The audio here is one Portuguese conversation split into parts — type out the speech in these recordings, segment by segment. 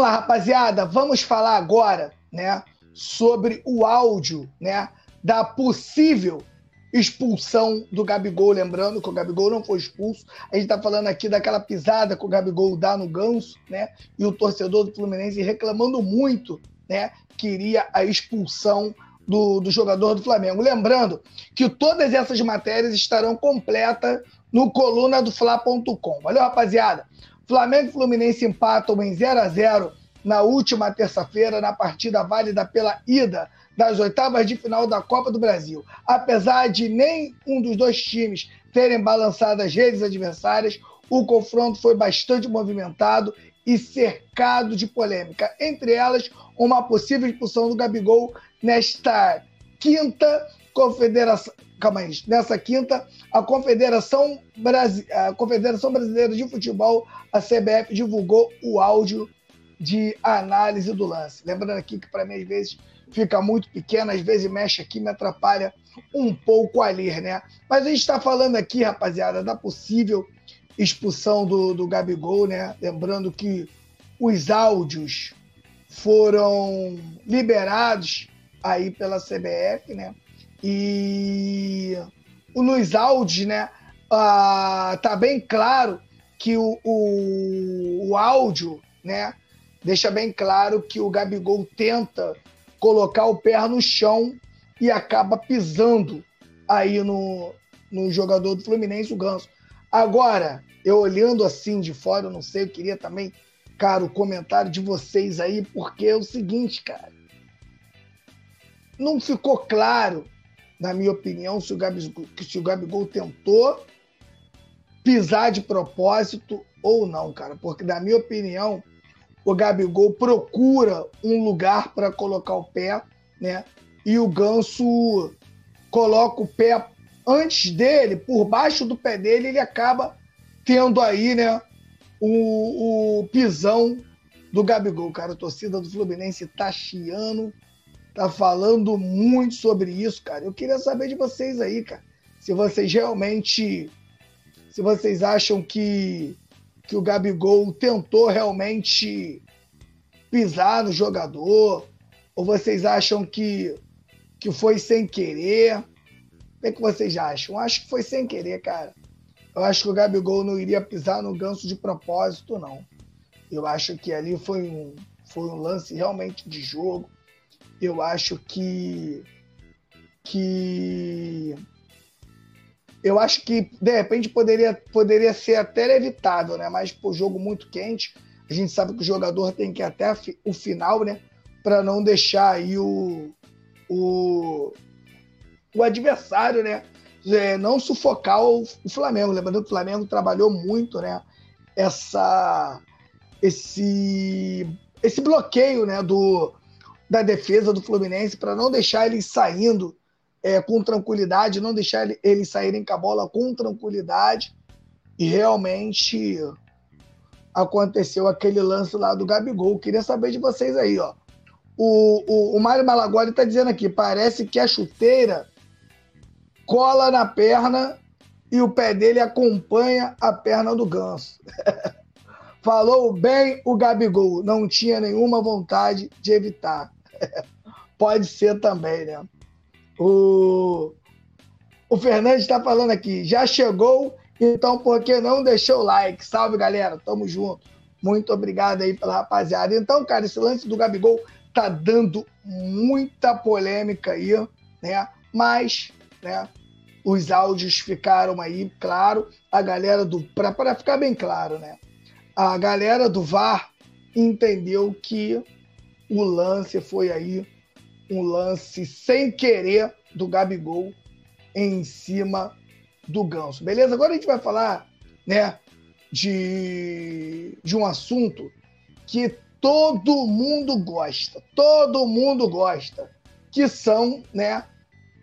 vamos lá, rapaziada, vamos falar agora, né, sobre o áudio, né, da possível expulsão do Gabigol, lembrando que o Gabigol não foi expulso. A gente está falando aqui daquela pisada que o Gabigol dá no ganso, né? E o torcedor do Fluminense reclamando muito, né? Queria a expulsão do, do jogador do Flamengo. Lembrando que todas essas matérias estarão completas no coluna do Fla.com. Valeu, rapaziada? Flamengo e Fluminense empatam em 0 a 0 na última terça-feira, na partida válida pela ida das oitavas de final da Copa do Brasil. Apesar de nem um dos dois times terem balançado as redes adversárias, o confronto foi bastante movimentado e cercado de polêmica, entre elas uma possível expulsão do Gabigol nesta quinta confederação. Calma aí, nessa quinta, a Confederação, Brasi... a Confederação Brasileira de Futebol, a CBF, divulgou o áudio de análise do lance. Lembrando aqui que, para mim, às vezes fica muito pequeno, às vezes mexe aqui, me atrapalha um pouco a ler, né? Mas a gente está falando aqui, rapaziada, da possível expulsão do, do Gabigol, né? Lembrando que os áudios foram liberados aí pela CBF, né? E nos áudios, né? Ah, tá bem claro que o, o, o áudio, né? Deixa bem claro que o Gabigol tenta colocar o pé no chão e acaba pisando aí no, no jogador do Fluminense, o Ganso. Agora, eu olhando assim de fora, eu não sei, eu queria também, cara, o comentário de vocês aí, porque é o seguinte, cara. Não ficou claro, na minha opinião, se o Gabigol, se o Gabigol tentou pisar de propósito ou não, cara. Porque, na minha opinião, o Gabigol procura um lugar para colocar o pé, né? E o Ganso coloca o pé antes dele, por baixo do pé dele, ele acaba tendo aí, né, o, o pisão do Gabigol. Cara, a torcida do Fluminense tá chiando, tá falando muito sobre isso, cara. Eu queria saber de vocês aí, cara, se vocês realmente, se vocês acham que que o Gabigol tentou realmente pisar no jogador? Ou vocês acham que, que foi sem querer? O que, é que vocês acham? Eu acho que foi sem querer, cara. Eu acho que o Gabigol não iria pisar no ganso de propósito, não. Eu acho que ali foi um, foi um lance realmente de jogo. Eu acho que. que eu acho que de repente poderia, poderia ser até evitável, né? Mas por jogo muito quente, a gente sabe que o jogador tem que ir até o final, né? Para não deixar aí o, o, o adversário, né? É, não sufocar o, o, Flamengo. Lembrando que o Flamengo trabalhou muito, né? Essa, esse, esse bloqueio, né? Do, da defesa do Fluminense para não deixar eles saindo é, com tranquilidade, não deixar eles saírem com a bola com tranquilidade. E realmente aconteceu aquele lance lá do Gabigol. Queria saber de vocês aí, ó. O, o, o Mário Malagoli está dizendo aqui: parece que a chuteira cola na perna e o pé dele acompanha a perna do ganso. Falou bem o Gabigol, não tinha nenhuma vontade de evitar. Pode ser também, né? O, o Fernandes está falando aqui, já chegou, então por que não deixou o like? Salve, galera, tamo junto. Muito obrigado aí pela rapaziada. Então, cara, esse lance do Gabigol tá dando muita polêmica aí, né? Mas, né, os áudios ficaram aí, claro, a galera do para ficar bem claro, né? A galera do VAR entendeu que o lance foi aí um lance sem querer do Gabigol em cima do Ganso. Beleza? Agora a gente vai falar, né, de, de um assunto que todo mundo gosta, todo mundo gosta, que são, né,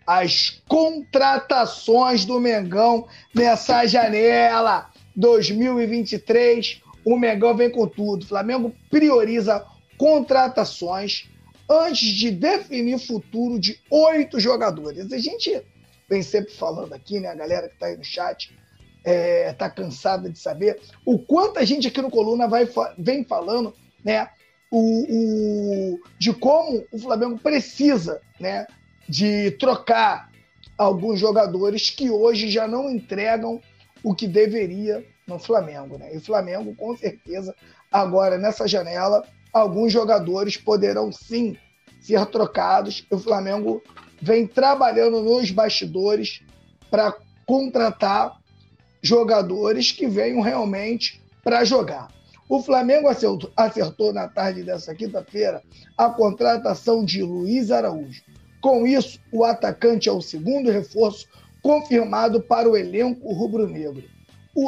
as contratações do Mengão nessa janela 2023. O Mengão vem com tudo. O Flamengo prioriza contratações antes de definir o futuro de oito jogadores. A gente vem sempre falando aqui, né? A galera que está aí no chat está é, tá cansada de saber o quanto a gente aqui no Coluna vai, vem falando, né? o, o, de como o Flamengo precisa né, de trocar alguns jogadores que hoje já não entregam o que deveria no Flamengo. Né? E o Flamengo, com certeza, agora nessa janela, alguns jogadores poderão sim ser trocados. O Flamengo vem trabalhando nos bastidores para contratar jogadores que venham realmente para jogar. O Flamengo acertou, acertou na tarde dessa quinta-feira a contratação de Luiz Araújo. Com isso, o atacante é o segundo reforço confirmado para o elenco rubro-negro.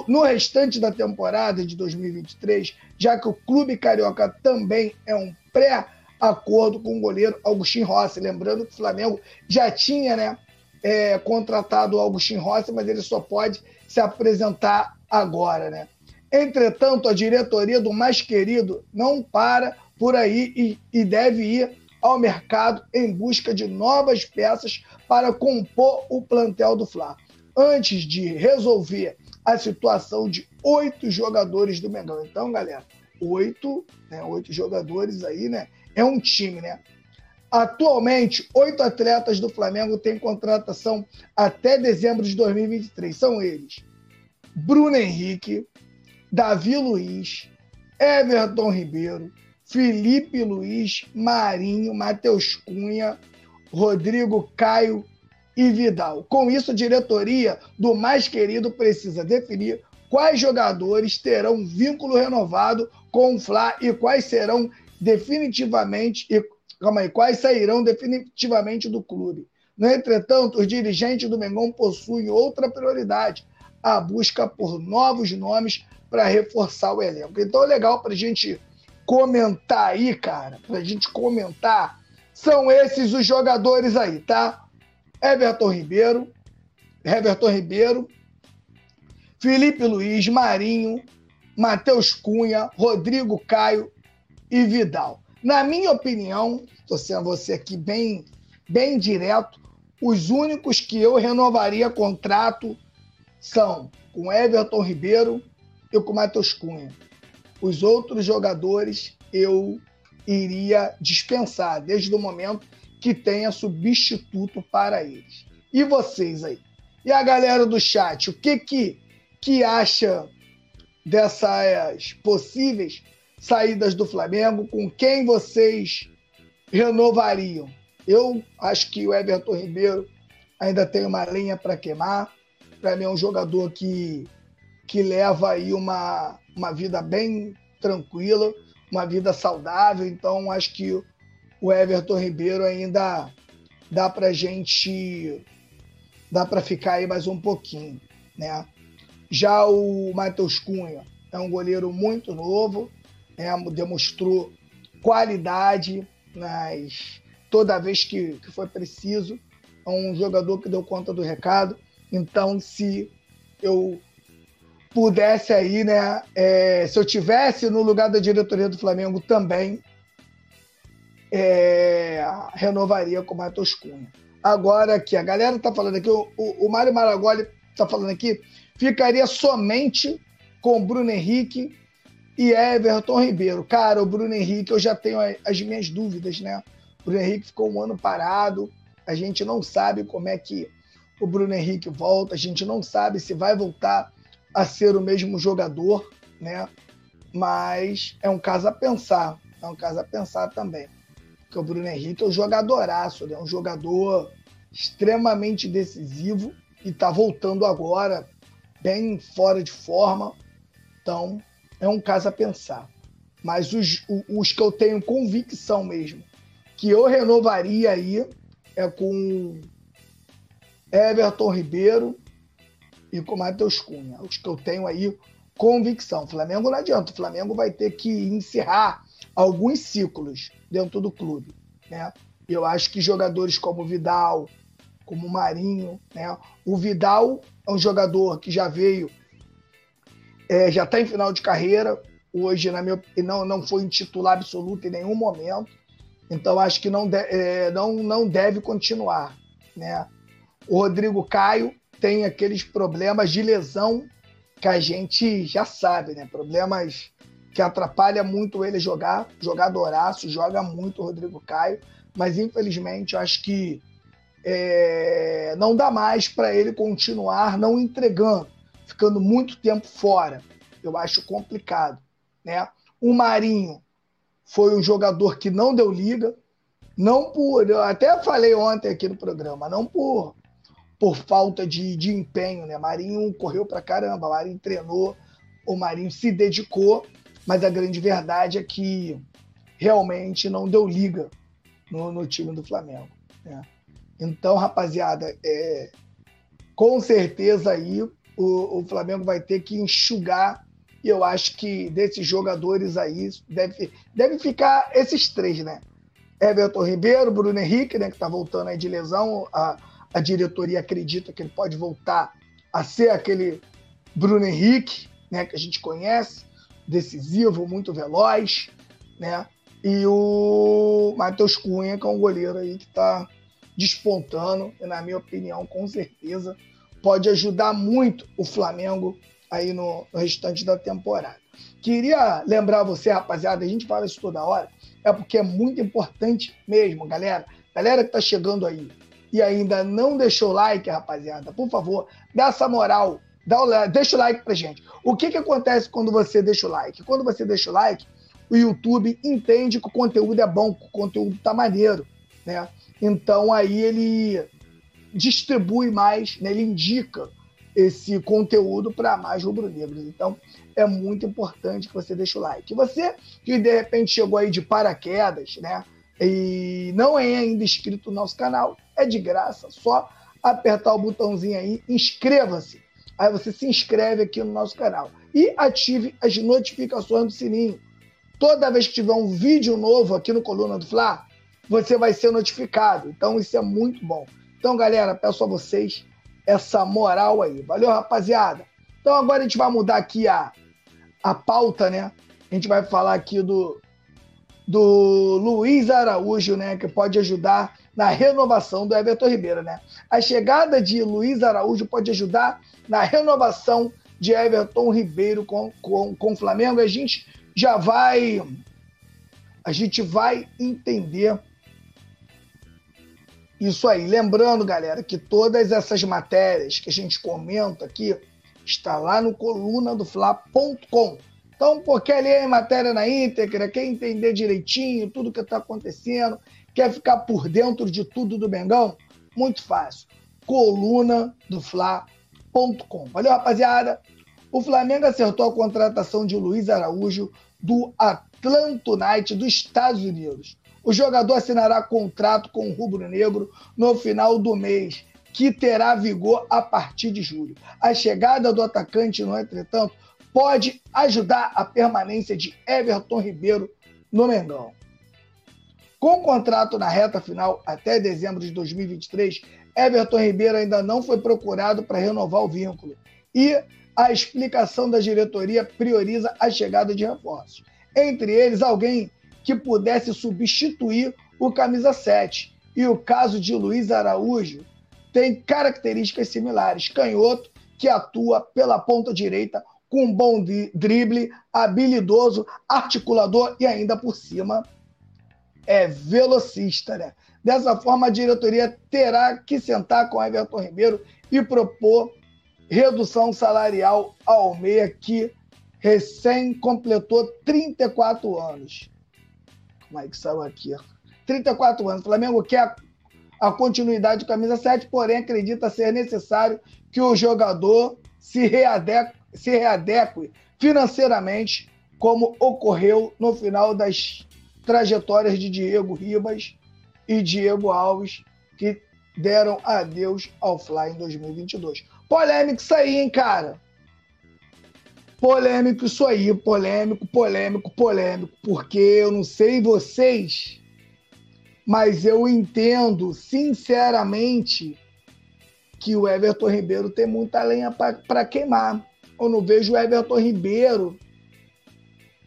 No restante da temporada de 2023, já que o clube carioca também é um pré-acordo com o goleiro Augustin Rossi. Lembrando que o Flamengo já tinha né, é, contratado o Augustin Rossi, mas ele só pode se apresentar agora. Né? Entretanto, a diretoria do mais querido não para por aí e, e deve ir ao mercado em busca de novas peças para compor o plantel do Fla. Antes de resolver a situação de oito jogadores do Mengão. Então, galera, oito, né, oito jogadores aí, né? É um time, né? Atualmente, oito atletas do Flamengo têm contratação até dezembro de 2023. São eles: Bruno Henrique, Davi Luiz, Everton Ribeiro, Felipe Luiz, Marinho, Matheus Cunha, Rodrigo Caio e Vidal. Com isso, a diretoria do mais querido precisa definir quais jogadores terão vínculo renovado com o Fla e quais serão definitivamente e calma aí, quais sairão definitivamente do clube. No entretanto, os dirigentes do Mengão possuem outra prioridade, a busca por novos nomes para reforçar o elenco. Então, legal para a gente comentar aí, cara, para a gente comentar, são esses os jogadores aí, tá? Everton Ribeiro, Everton Ribeiro, Felipe Luiz, Marinho, Matheus Cunha, Rodrigo Caio e Vidal. Na minha opinião, estou sendo você aqui bem, bem direto, os únicos que eu renovaria contrato são com Everton Ribeiro, eu com Matheus Cunha. Os outros jogadores eu iria dispensar desde o momento que tenha substituto para eles. E vocês aí? E a galera do chat, o que que, que acha dessas possíveis saídas do Flamengo? Com quem vocês renovariam? Eu acho que o Everton Ribeiro ainda tem uma lenha para queimar. Para mim é um jogador que que leva aí uma, uma vida bem tranquila, uma vida saudável. Então, acho que o Everton Ribeiro ainda dá para gente dá para ficar aí mais um pouquinho, né? Já o Matheus Cunha é um goleiro muito novo, né? demonstrou qualidade nas toda vez que, que foi preciso, é um jogador que deu conta do recado. Então, se eu pudesse aí, né? É, se eu tivesse no lugar da diretoria do Flamengo também, é, renovaria com o Matheus Cunha. Agora aqui, a galera tá falando aqui, o, o, Mário Maragoli tá falando aqui, ficaria somente com Bruno Henrique e Everton Ribeiro. Cara, o Bruno Henrique, eu já tenho as minhas dúvidas, né? O Bruno Henrique ficou um ano parado, a gente não sabe como é que o Bruno Henrique volta, a gente não sabe se vai voltar a ser o mesmo jogador, né? Mas é um caso a pensar, é um caso a pensar também. Porque o Bruno Henrique é um jogadoraço, né? um jogador extremamente decisivo e está voltando agora bem fora de forma. Então, é um caso a pensar. Mas os, os que eu tenho convicção mesmo, que eu renovaria aí, é com Everton Ribeiro e com Matheus Cunha. Os que eu tenho aí convicção. Flamengo não adianta. O Flamengo vai ter que encerrar alguns ciclos dentro do clube. Né? Eu acho que jogadores como Vidal, como Marinho, né? o Vidal é um jogador que já veio, é, já está em final de carreira. Hoje, na minha, não, não foi um titular absoluto em nenhum momento. Então, acho que não, de, é, não, não deve continuar. Né? O Rodrigo Caio tem aqueles problemas de lesão que a gente já sabe, né? Problemas que atrapalha muito ele jogar, jogadoraço, joga muito o Rodrigo Caio, mas infelizmente acho que é, não dá mais para ele continuar não entregando, ficando muito tempo fora. Eu acho complicado. Né? O Marinho foi um jogador que não deu liga, não por. Eu até falei ontem aqui no programa, não por, por falta de, de empenho. Né? Marinho correu para caramba, Marinho treinou, o Marinho se dedicou, mas a grande verdade é que realmente não deu liga no, no time do Flamengo. Né? Então, rapaziada, é, com certeza aí o, o, Flamengo vai ter que enxugar. E eu acho que desses jogadores aí deve, deve ficar esses três, né? Everton Ribeiro, Bruno Henrique, né, que está voltando aí de lesão. A, a diretoria acredita que ele pode voltar a ser aquele Bruno Henrique, né, que a gente conhece, decisivo, muito veloz, né? E o Matheus Cunha, que é um goleiro aí que está despontando, e na minha opinião, com certeza, pode ajudar muito o Flamengo aí no, no restante da temporada. Queria lembrar você, rapaziada, a gente fala isso toda hora, é porque é muito importante mesmo, galera. Galera que tá chegando aí e ainda não deixou o like, rapaziada, por favor, dá essa moral, dá o, deixa o like pra gente. O que que acontece quando você deixa o like? Quando você deixa o like, o YouTube entende que o conteúdo é bom, que o conteúdo tá maneiro, né? Então aí ele distribui mais, né? ele indica esse conteúdo para mais rubro-negros. Então é muito importante que você deixe o like. Você que de repente chegou aí de paraquedas, né? E não é ainda inscrito no nosso canal, é de graça, só apertar o botãozinho aí, inscreva-se. Aí você se inscreve aqui no nosso canal e ative as notificações do sininho. Toda vez que tiver um vídeo novo aqui no Coluna do Fla, você vai ser notificado. Então isso é muito bom. Então, galera, peço a vocês essa moral aí. Valeu, rapaziada? Então agora a gente vai mudar aqui a, a pauta, né? A gente vai falar aqui do, do Luiz Araújo, né? Que pode ajudar na renovação do Everton Ribeiro, né? A chegada de Luiz Araújo pode ajudar na renovação de Everton Ribeiro com, com, com o Flamengo. A gente já vai a gente vai entender isso aí. Lembrando, galera, que todas essas matérias que a gente comenta aqui está lá no coluna do Fla.com. Então, pô, quer ler a matéria na íntegra, quer entender direitinho tudo que está acontecendo, quer ficar por dentro de tudo do Bengão? Muito fácil. Coluna do Fla.com. Valeu, rapaziada? O Flamengo acertou a contratação de Luiz Araújo do Atlanta United dos Estados Unidos. O jogador assinará contrato com o Rubro Negro no final do mês, que terá vigor a partir de julho. A chegada do atacante, no entretanto, pode ajudar a permanência de Everton Ribeiro no Mengão. Com contrato na reta final até dezembro de 2023, Everton Ribeiro ainda não foi procurado para renovar o vínculo. E a explicação da diretoria prioriza a chegada de reforços. Entre eles, alguém que pudesse substituir o camisa 7. E o caso de Luiz Araújo tem características similares. Canhoto, que atua pela ponta direita com bom drible, habilidoso, articulador e ainda por cima é velocista, né? Dessa forma, a diretoria terá que sentar com Everton Ribeiro e propor redução salarial ao meia que recém completou 34 anos. Como é que saiu aqui? 34 anos. O Flamengo quer a continuidade do camisa 7, porém acredita ser necessário que o jogador se readeque, se readeque financeiramente, como ocorreu no final das trajetórias de Diego Ribas e Diego Alves, que deram adeus ao Fly em 2022. Polêmico isso aí, hein, cara? Polêmico isso aí, polêmico, polêmico, polêmico, porque eu não sei vocês, mas eu entendo sinceramente que o Everton Ribeiro tem muita lenha para queimar. Eu não vejo o Everton Ribeiro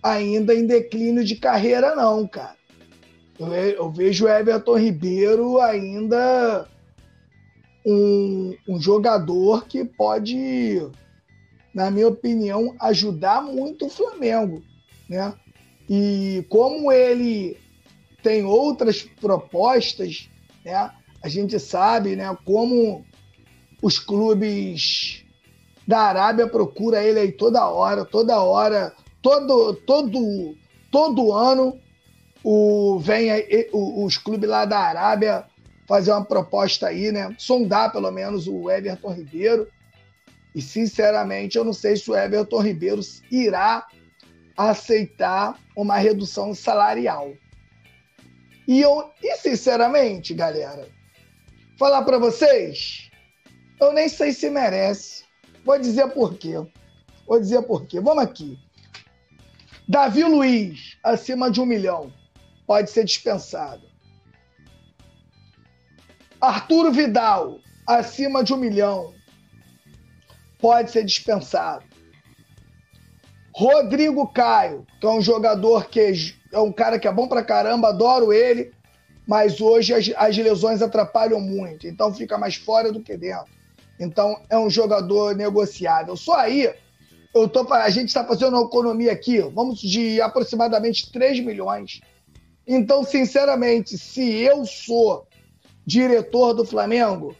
ainda em declínio de carreira, não, cara. Eu, eu vejo o Everton Ribeiro ainda um, um jogador que pode na minha opinião, ajudar muito o Flamengo. né? E como ele tem outras propostas, né? A gente sabe, né? Como os clubes da Arábia procuram ele aí toda hora, toda hora, todo, todo, todo ano o, vem os clubes lá da Arábia fazer uma proposta aí, né? Sondar pelo menos o Everton Ribeiro. E sinceramente, eu não sei se o Everton Ribeiro irá aceitar uma redução salarial. E eu, e sinceramente, galera, falar para vocês, eu nem sei se merece. Vou dizer por quê. Vou dizer por quê. Vamos aqui. Davi Luiz, acima de um milhão, pode ser dispensado. Arturo Vidal, acima de um milhão, pode ser dispensado. Rodrigo Caio, que é um jogador que é um cara que é bom pra caramba, adoro ele, mas hoje as, as lesões atrapalham muito, então fica mais fora do que dentro. Então é um jogador negociável. Só aí, eu tô, a gente está fazendo uma economia aqui, vamos de aproximadamente 3 milhões. Então, sinceramente, se eu sou diretor do Flamengo,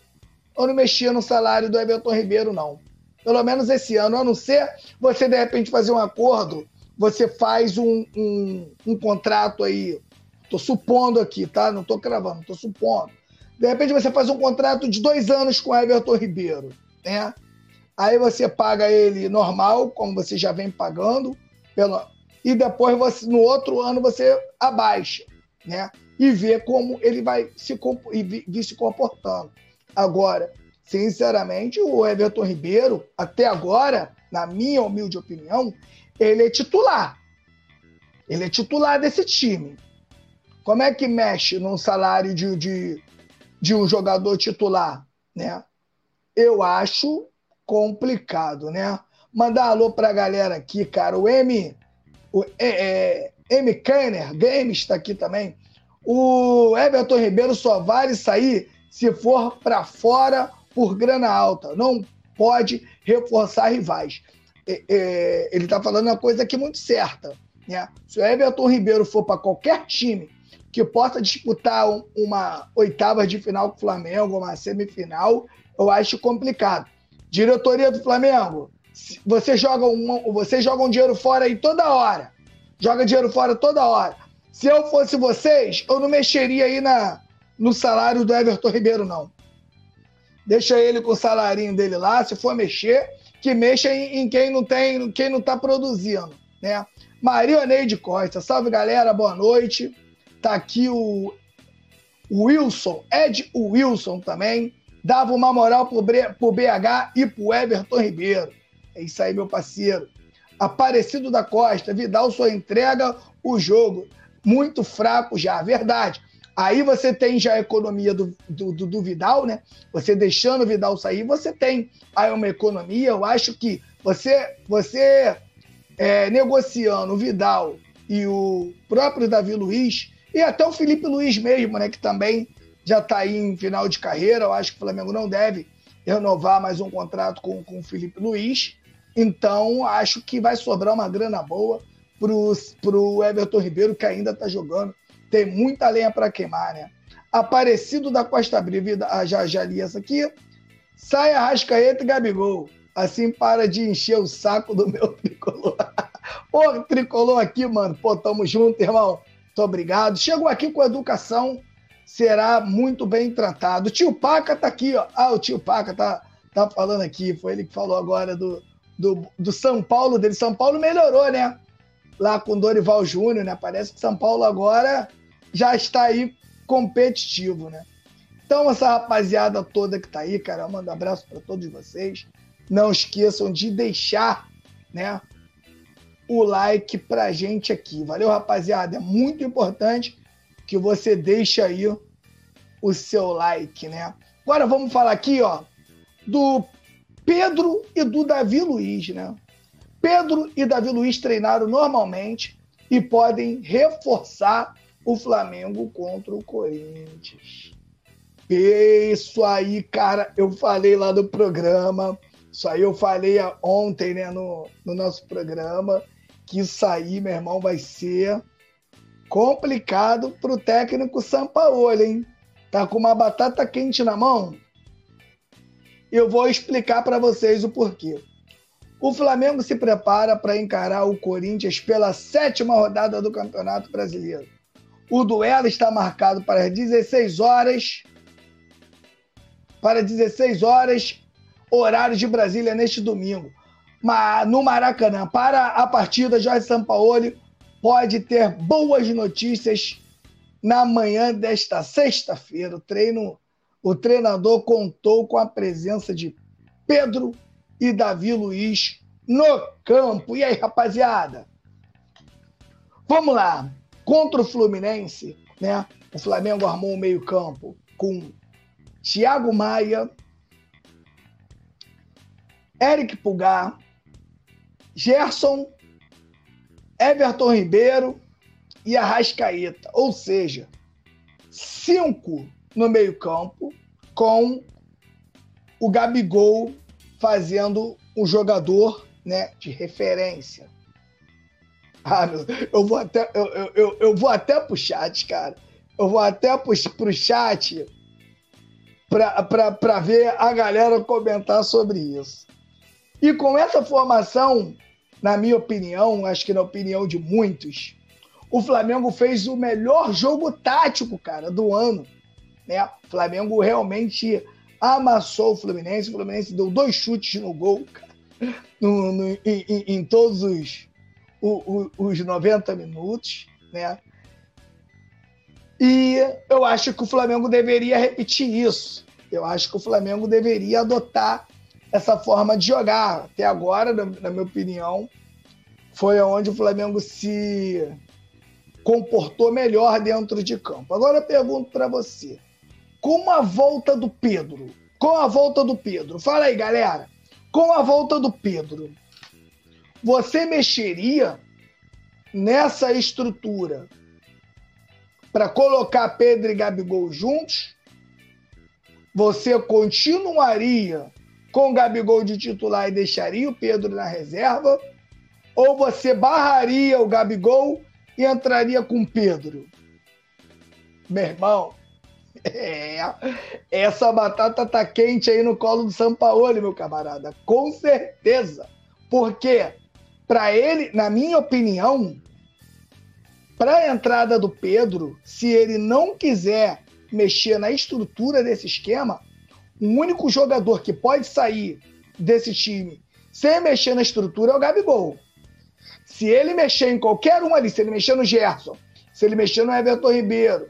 eu não mexia no salário do Everton Ribeiro, não. Pelo menos esse ano, a não ser você, de repente, fazer um acordo, você faz um, um, um contrato aí. Estou supondo aqui, tá? Não estou cravando, estou supondo. De repente você faz um contrato de dois anos com o Everton Ribeiro, né? Aí você paga ele normal, como você já vem pagando, e depois você, no outro ano você abaixa, né? e ver como ele vai se, e vir se comportando. Agora, sinceramente, o Everton Ribeiro, até agora, na minha humilde opinião, ele é titular. Ele é titular desse time. Como é que mexe num salário de, de, de um jogador titular, né? Eu acho complicado, né? Mandar alô pra galera aqui, cara. O M, o é, é, M. Kenner Games está aqui também. O Everton Ribeiro só vale sair se for para fora por grana alta. Não pode reforçar rivais. É, é, ele está falando uma coisa aqui muito certa. Né? Se o Everton Ribeiro for para qualquer time que possa disputar um, uma oitava de final com o Flamengo, uma semifinal, eu acho complicado. Diretoria do Flamengo, você joga, um, você joga um dinheiro fora aí toda hora. Joga dinheiro fora toda hora. Se eu fosse vocês, eu não mexeria aí na, no salário do Everton Ribeiro, não. Deixa ele com o salarinho dele lá, se for mexer, que mexa em, em quem não tem, quem não está produzindo, né? Maria Neide Costa, salve galera, boa noite. Tá aqui o Wilson, Ed Wilson também, dava uma moral pro, BH e pro Everton Ribeiro. É isso aí, meu parceiro. Aparecido da Costa, Vidal só entrega o jogo muito fraco já, verdade. Aí você tem já a economia do, do, do, Vidal, né? Você deixando o Vidal sair, você tem aí uma economia. Eu acho que você, você é, negociando o Vidal e o próprio Davi Luiz, e até o Felipe Luiz mesmo, né? Que também já está aí em final de carreira. Eu acho que o Flamengo não deve renovar mais um contrato com, com o Felipe Luiz. Então, acho que vai sobrar uma grana boa para o Everton Ribeiro, que ainda está jogando. Tem muita lenha para queimar, né? Aparecido da Costa Brivida, ah, já, já li essa aqui. Sai Arrascaeta e Gabigol. Assim para de encher o saco do meu tricolor. Pô, tricolor aqui, mano. Pô, tamo junto, irmão. Muito obrigado. Chegou aqui com educação, será muito bem tratado. O tio Paca tá aqui, ó. Ah, o tio Paca tá, tá falando aqui. Foi ele que falou agora do, do, do São Paulo dele. São Paulo melhorou, né? lá com Dorival Júnior, né? Parece que São Paulo agora já está aí competitivo, né? Então, essa rapaziada toda que tá aí, cara, manda um abraço para todos vocês. Não esqueçam de deixar, né, o like pra gente aqui. Valeu, rapaziada? É muito importante que você deixe aí o seu like, né? Agora vamos falar aqui, ó, do Pedro e do Davi Luiz, né? Pedro e Davi Luiz treinaram normalmente e podem reforçar o Flamengo contra o Corinthians. Isso aí, cara, eu falei lá no programa. Isso aí eu falei ontem, né, no, no nosso programa. que isso aí, meu irmão, vai ser complicado para o técnico Sampaoli, hein? Tá com uma batata quente na mão? Eu vou explicar para vocês o porquê. O Flamengo se prepara para encarar o Corinthians pela sétima rodada do Campeonato Brasileiro. O duelo está marcado para 16 horas. Para 16 horas, horário de Brasília neste domingo. No Maracanã, para a partida, Jorge Sampaoli pode ter boas notícias na manhã desta sexta-feira. O treino, o treinador contou com a presença de Pedro e Davi Luiz no campo. E aí, rapaziada? Vamos lá. Contra o Fluminense, né? O Flamengo armou o meio-campo com Thiago Maia, Eric Pulgar, Gerson, Everton Ribeiro e Arrascaeta. Ou seja, cinco no meio-campo com o Gabigol fazendo um jogador né, de referência. Ah, meu, eu vou até eu, eu, eu vou até pro chat, cara. Eu vou até pro, pro chat para ver a galera comentar sobre isso. E com essa formação, na minha opinião, acho que na opinião de muitos, o Flamengo fez o melhor jogo tático, cara, do ano. Né? O Flamengo realmente amassou o Fluminense. O Fluminense deu dois chutes no gol, cara no, no, em, em, todos os, os, os 90 minutos, né? E eu acho que o Flamengo deveria repetir isso. Eu acho que o Flamengo deveria adotar essa forma de jogar. Até agora, na, na minha opinião, foi onde o Flamengo se comportou melhor dentro de campo. Agora eu pergunto para você: com a volta do Pedro, com a volta do Pedro, fala aí, galera, com a volta do Pedro, você mexeria nessa estrutura para colocar Pedro e Gabigol juntos? Você continuaria com o Gabigol de titular e deixaria o Pedro na reserva? Ou você barraria o Gabigol e entraria com o Pedro? Meu irmão, é, essa batata tá quente aí no colo do Sampaoli, meu camarada. Com certeza. Porque, para ele, na minha opinião, para a entrada do Pedro, se ele não quiser mexer na estrutura desse esquema, o único jogador que pode sair desse time sem mexer na estrutura é o Gabigol. Se ele mexer em qualquer um ali, se ele mexer no Gerson, se ele mexer no Everton Ribeiro,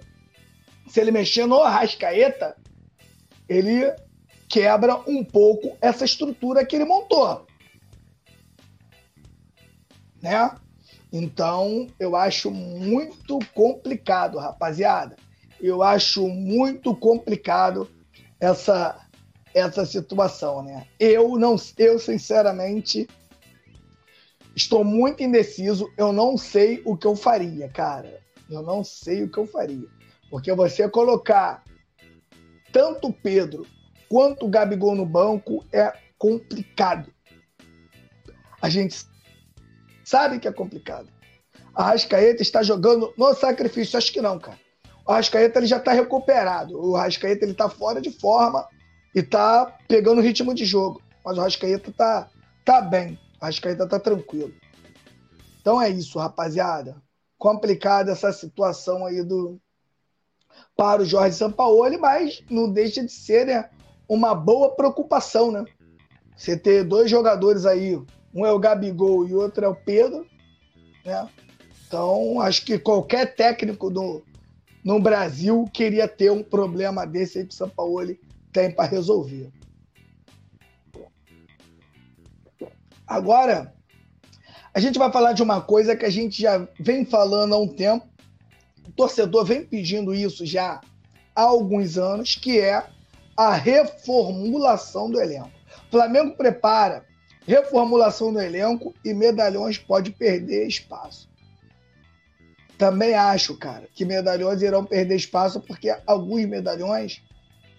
se ele mexer no Arrascaeta, ele quebra um pouco essa estrutura que ele montou. Né? Então, eu acho muito complicado, rapaziada. Eu acho muito complicado essa essa situação, né? Eu não, eu sinceramente estou muito indeciso. Eu não sei o que eu faria, cara. Eu não sei o que eu faria. Porque você colocar tanto o Pedro quanto o Gabigol no banco é complicado. A gente sabe que é complicado. A Rascaeta está jogando no sacrifício. Acho que não, cara. O Rascaeta ele já está recuperado. O Rascaeta ele está fora de forma e está pegando o ritmo de jogo. Mas o Rascaeta está tá bem. O Rascaeta está tranquilo. Então é isso, rapaziada. Complicada essa situação aí do, para o Jorge Sampaoli, mas não deixa de ser né, uma boa preocupação, né? Você ter dois jogadores aí, um é o Gabigol e outro é o Pedro, né? Então, acho que qualquer técnico do, no Brasil queria ter um problema desse aí que o Sampaoli tem para resolver. Agora, a gente vai falar de uma coisa que a gente já vem falando há um tempo, o torcedor vem pedindo isso já há alguns anos, que é a reformulação do elenco. O Flamengo prepara reformulação do elenco e medalhões pode perder espaço. Também acho, cara, que medalhões irão perder espaço porque alguns medalhões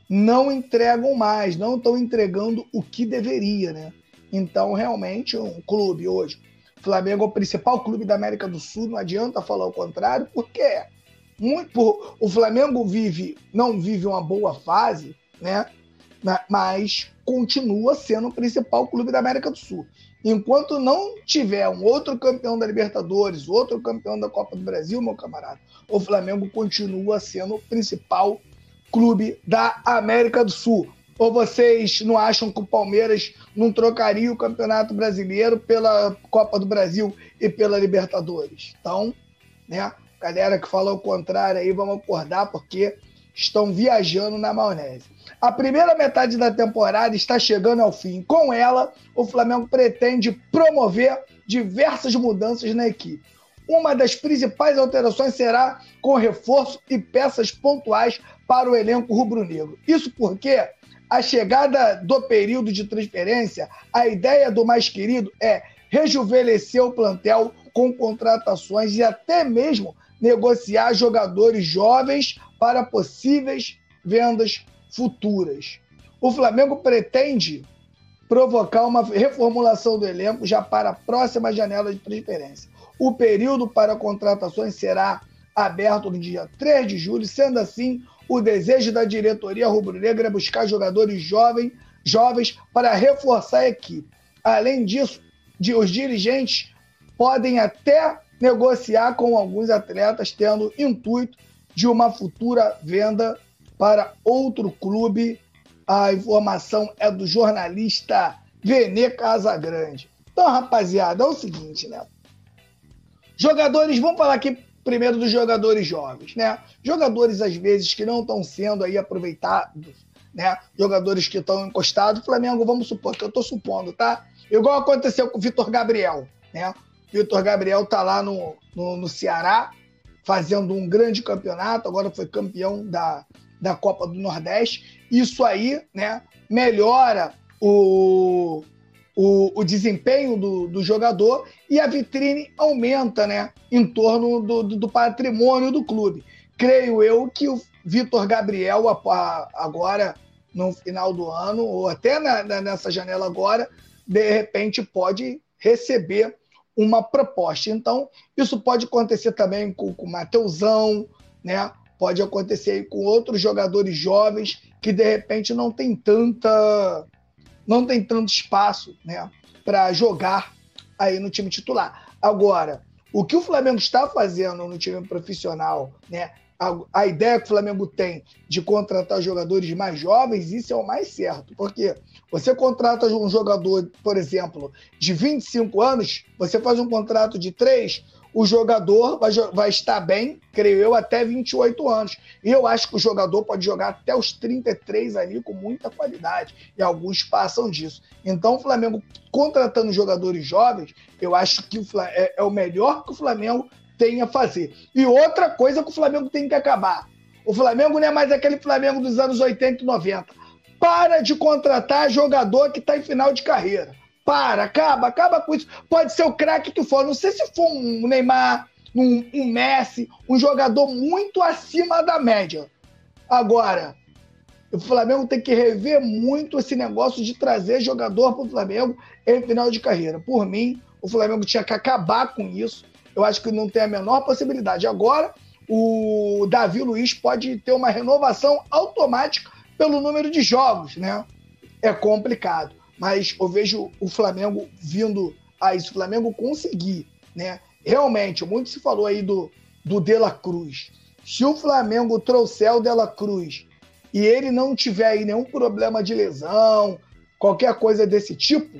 não entregam mais, não estão entregando o que deveria, né? Então, realmente, um clube hoje, Flamengo é o principal clube da América do Sul, não adianta falar o contrário, porque muito, o Flamengo vive, não vive uma boa fase, né? Mas continua sendo o principal clube da América do Sul. Enquanto não tiver um outro campeão da Libertadores, outro campeão da Copa do Brasil, meu camarada, o Flamengo continua sendo o principal clube da América do Sul. Ou vocês não acham que o Palmeiras não trocaria o Campeonato Brasileiro pela Copa do Brasil e pela Libertadores? Então, né, galera que fala o contrário aí, vamos acordar porque estão viajando na maionese. A primeira metade da temporada está chegando ao fim. Com ela, o Flamengo pretende promover diversas mudanças na equipe. Uma das principais alterações será com reforço e peças pontuais para o elenco rubro-negro. Isso porque a chegada do período de transferência, a ideia do mais querido é rejuvenescer o plantel com contratações e até mesmo negociar jogadores jovens para possíveis vendas futuras. O Flamengo pretende provocar uma reformulação do elenco já para a próxima janela de transferência. O período para contratações será aberto no dia 3 de julho, sendo assim, o desejo da diretoria rubro-negra é buscar jogadores jovens, jovens para reforçar a equipe. Além disso, os dirigentes podem até negociar com alguns atletas, tendo intuito de uma futura venda para outro clube. A informação é do jornalista Vene Casagrande. Então, rapaziada, é o seguinte, né? Jogadores, vamos falar aqui primeiro dos jogadores jovens, né? Jogadores, às vezes, que não estão sendo aí aproveitados, né? Jogadores que estão encostados. Flamengo, vamos supor, que eu estou supondo, tá? Igual aconteceu com o Vitor Gabriel, né? Vitor Gabriel tá lá no, no, no, Ceará, fazendo um grande campeonato, agora foi campeão da, da Copa do Nordeste. Isso aí né, melhora o, o, o desempenho do, do, jogador e a vitrine aumenta né, em torno do, do, do patrimônio do clube. Creio eu que o Vitor Gabriel, agora no final do ano, ou até na, nessa janela agora, de repente pode receber uma proposta. Então, isso pode acontecer também com, com o Mateusão, né? pode acontecer com outros jogadores jovens que de repente não tem tanta não tem tanto espaço né, para jogar aí no time titular. Agora, o que o Flamengo está fazendo no time profissional, né, a, a, ideia que o Flamengo tem de contratar jogadores mais jovens, isso é o mais certo. Porque você contrata um jogador, por exemplo, de 25 anos, você faz um contrato de 3, o jogador vai, vai estar bem, creio eu, até 28 anos. E eu acho que o jogador pode jogar até os 33 ali com muita qualidade. E alguns passam disso. Então, o Flamengo contratando jogadores jovens, eu acho que é, é o melhor que o Flamengo tem a fazer. E outra coisa que o Flamengo tem que acabar. O Flamengo não é mais aquele Flamengo dos anos 80 e 90. Para de contratar jogador que está em final de carreira. Para, acaba, acaba com isso. Pode ser o craque que for. Não sei se for um Neymar, um, um Messi, um jogador muito acima da média. Agora, o Flamengo tem que rever muito esse negócio de trazer jogador para o Flamengo em final de carreira. Por mim, o Flamengo tinha que acabar com isso eu acho que não tem a menor possibilidade. Agora, o Davi Luiz pode ter uma renovação automática pelo número de jogos, né? É complicado. Mas eu vejo o Flamengo vindo a isso, o Flamengo conseguir, né? Realmente, muito se falou aí do, do De La Cruz. Se o Flamengo trouxer o De La Cruz e ele não tiver aí nenhum problema de lesão, qualquer coisa desse tipo,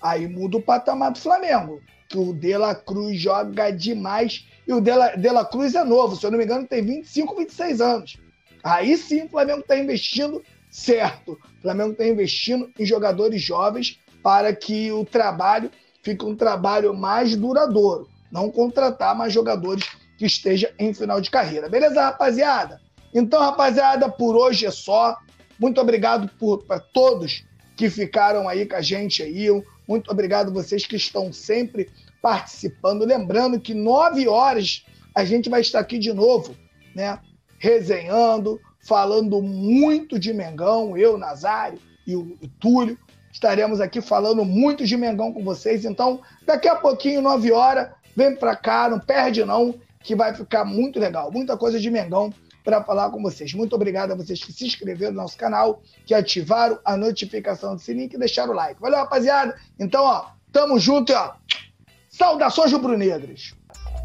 aí muda o patamar do Flamengo que o De La Cruz joga demais. E o De La, De La Cruz é novo, se eu não me engano, tem 25, 26 anos. Aí sim o Flamengo está investindo certo. O Flamengo está investindo em jogadores jovens para que o trabalho fique um trabalho mais duradouro. Não contratar mais jogadores que estejam em final de carreira. Beleza, rapaziada? Então, rapaziada, por hoje é só. Muito obrigado para todos que ficaram aí com a gente aí. Muito obrigado vocês que estão sempre participando. Lembrando que nove horas a gente vai estar aqui de novo, né? Resenhando, falando muito de Mengão, eu, Nazário e o, o Túlio, estaremos aqui falando muito de Mengão com vocês. Então, daqui a pouquinho, 9 horas, vem pra cá, não perde não, que vai ficar muito legal. Muita coisa de Mengão para falar com vocês. Muito obrigado a vocês que se inscreveram no nosso canal, que ativaram a notificação do sininho e deixaram o like. Valeu, rapaziada? Então, ó, tamo junto ó, saudações rubro-negras.